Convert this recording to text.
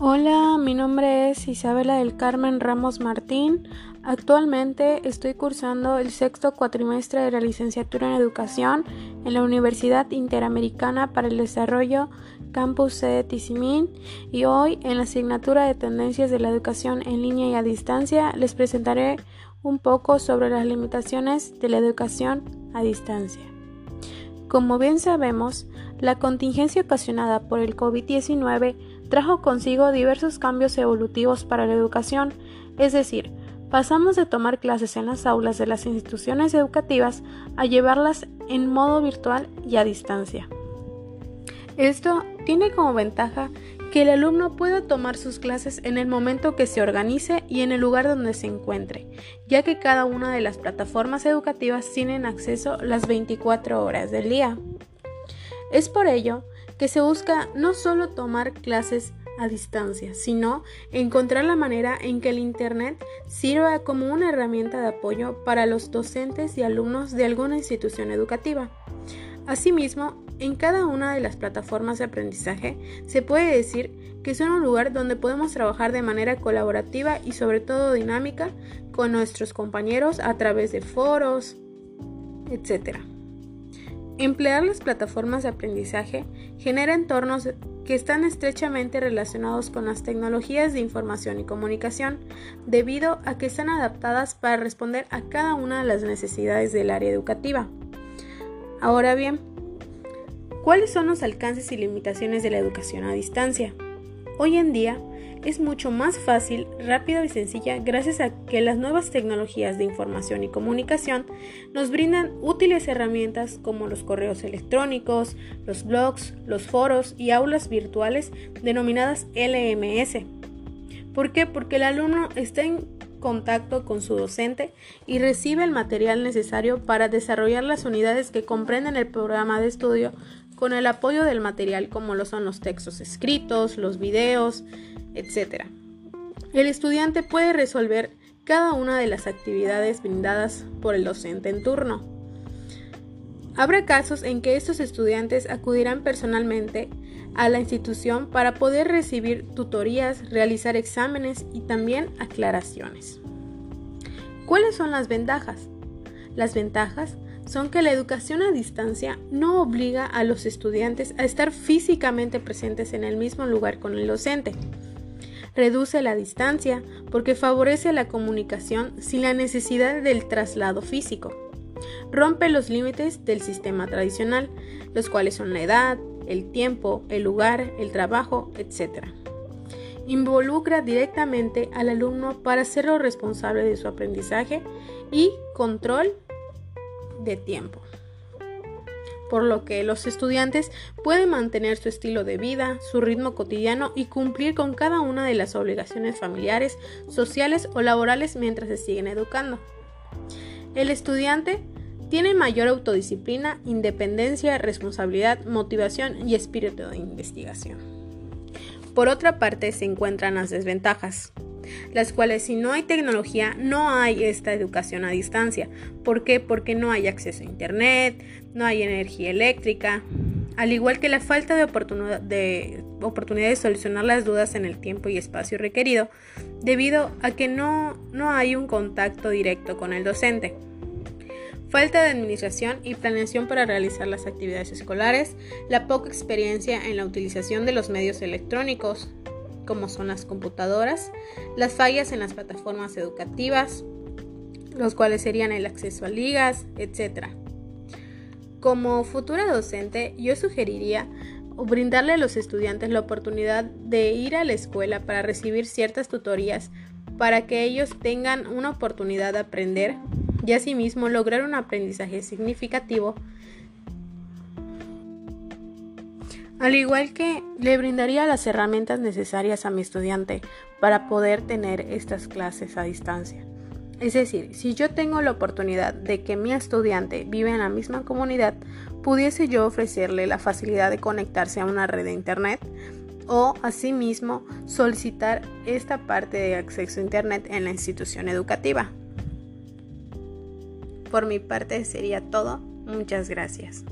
Hola, mi nombre es Isabela del Carmen Ramos Martín. Actualmente estoy cursando el sexto cuatrimestre de la licenciatura en educación en la Universidad Interamericana para el Desarrollo Campus C Tizimín y hoy en la asignatura de tendencias de la educación en línea y a distancia les presentaré un poco sobre las limitaciones de la educación a distancia. Como bien sabemos, la contingencia ocasionada por el COVID-19 trajo consigo diversos cambios evolutivos para la educación, es decir, pasamos de tomar clases en las aulas de las instituciones educativas a llevarlas en modo virtual y a distancia. Esto tiene como ventaja que el alumno pueda tomar sus clases en el momento que se organice y en el lugar donde se encuentre, ya que cada una de las plataformas educativas tienen acceso las 24 horas del día. Es por ello que se busca no solo tomar clases a distancia, sino encontrar la manera en que el Internet sirva como una herramienta de apoyo para los docentes y alumnos de alguna institución educativa. Asimismo, en cada una de las plataformas de aprendizaje se puede decir que son un lugar donde podemos trabajar de manera colaborativa y sobre todo dinámica con nuestros compañeros a través de foros, etc. Emplear las plataformas de aprendizaje genera entornos que están estrechamente relacionados con las tecnologías de información y comunicación, debido a que están adaptadas para responder a cada una de las necesidades del área educativa. Ahora bien, ¿cuáles son los alcances y limitaciones de la educación a distancia? Hoy en día, es mucho más fácil, rápida y sencilla gracias a que las nuevas tecnologías de información y comunicación nos brindan útiles herramientas como los correos electrónicos, los blogs, los foros y aulas virtuales denominadas LMS. ¿Por qué? Porque el alumno está en contacto con su docente y recibe el material necesario para desarrollar las unidades que comprenden el programa de estudio con el apoyo del material como lo son los textos escritos, los videos, etc. El estudiante puede resolver cada una de las actividades brindadas por el docente en turno. Habrá casos en que estos estudiantes acudirán personalmente a la institución para poder recibir tutorías, realizar exámenes y también aclaraciones. ¿Cuáles son las ventajas? Las ventajas son que la educación a distancia no obliga a los estudiantes a estar físicamente presentes en el mismo lugar con el docente reduce la distancia porque favorece la comunicación sin la necesidad del traslado físico. Rompe los límites del sistema tradicional, los cuales son la edad, el tiempo, el lugar, el trabajo, etc. Involucra directamente al alumno para hacerlo responsable de su aprendizaje y control de tiempo por lo que los estudiantes pueden mantener su estilo de vida, su ritmo cotidiano y cumplir con cada una de las obligaciones familiares, sociales o laborales mientras se siguen educando. El estudiante tiene mayor autodisciplina, independencia, responsabilidad, motivación y espíritu de investigación. Por otra parte, se encuentran las desventajas las cuales si no hay tecnología no hay esta educación a distancia. ¿Por qué? Porque no hay acceso a Internet, no hay energía eléctrica, al igual que la falta de oportunidad de, oportunidad de solucionar las dudas en el tiempo y espacio requerido, debido a que no, no hay un contacto directo con el docente. Falta de administración y planeación para realizar las actividades escolares, la poca experiencia en la utilización de los medios electrónicos, como son las computadoras, las fallas en las plataformas educativas, los cuales serían el acceso a ligas, etc. Como futura docente, yo sugeriría brindarle a los estudiantes la oportunidad de ir a la escuela para recibir ciertas tutorías para que ellos tengan una oportunidad de aprender y asimismo lograr un aprendizaje significativo Al igual que le brindaría las herramientas necesarias a mi estudiante para poder tener estas clases a distancia. Es decir, si yo tengo la oportunidad de que mi estudiante vive en la misma comunidad, pudiese yo ofrecerle la facilidad de conectarse a una red de Internet o asimismo solicitar esta parte de acceso a Internet en la institución educativa. Por mi parte sería todo. Muchas gracias.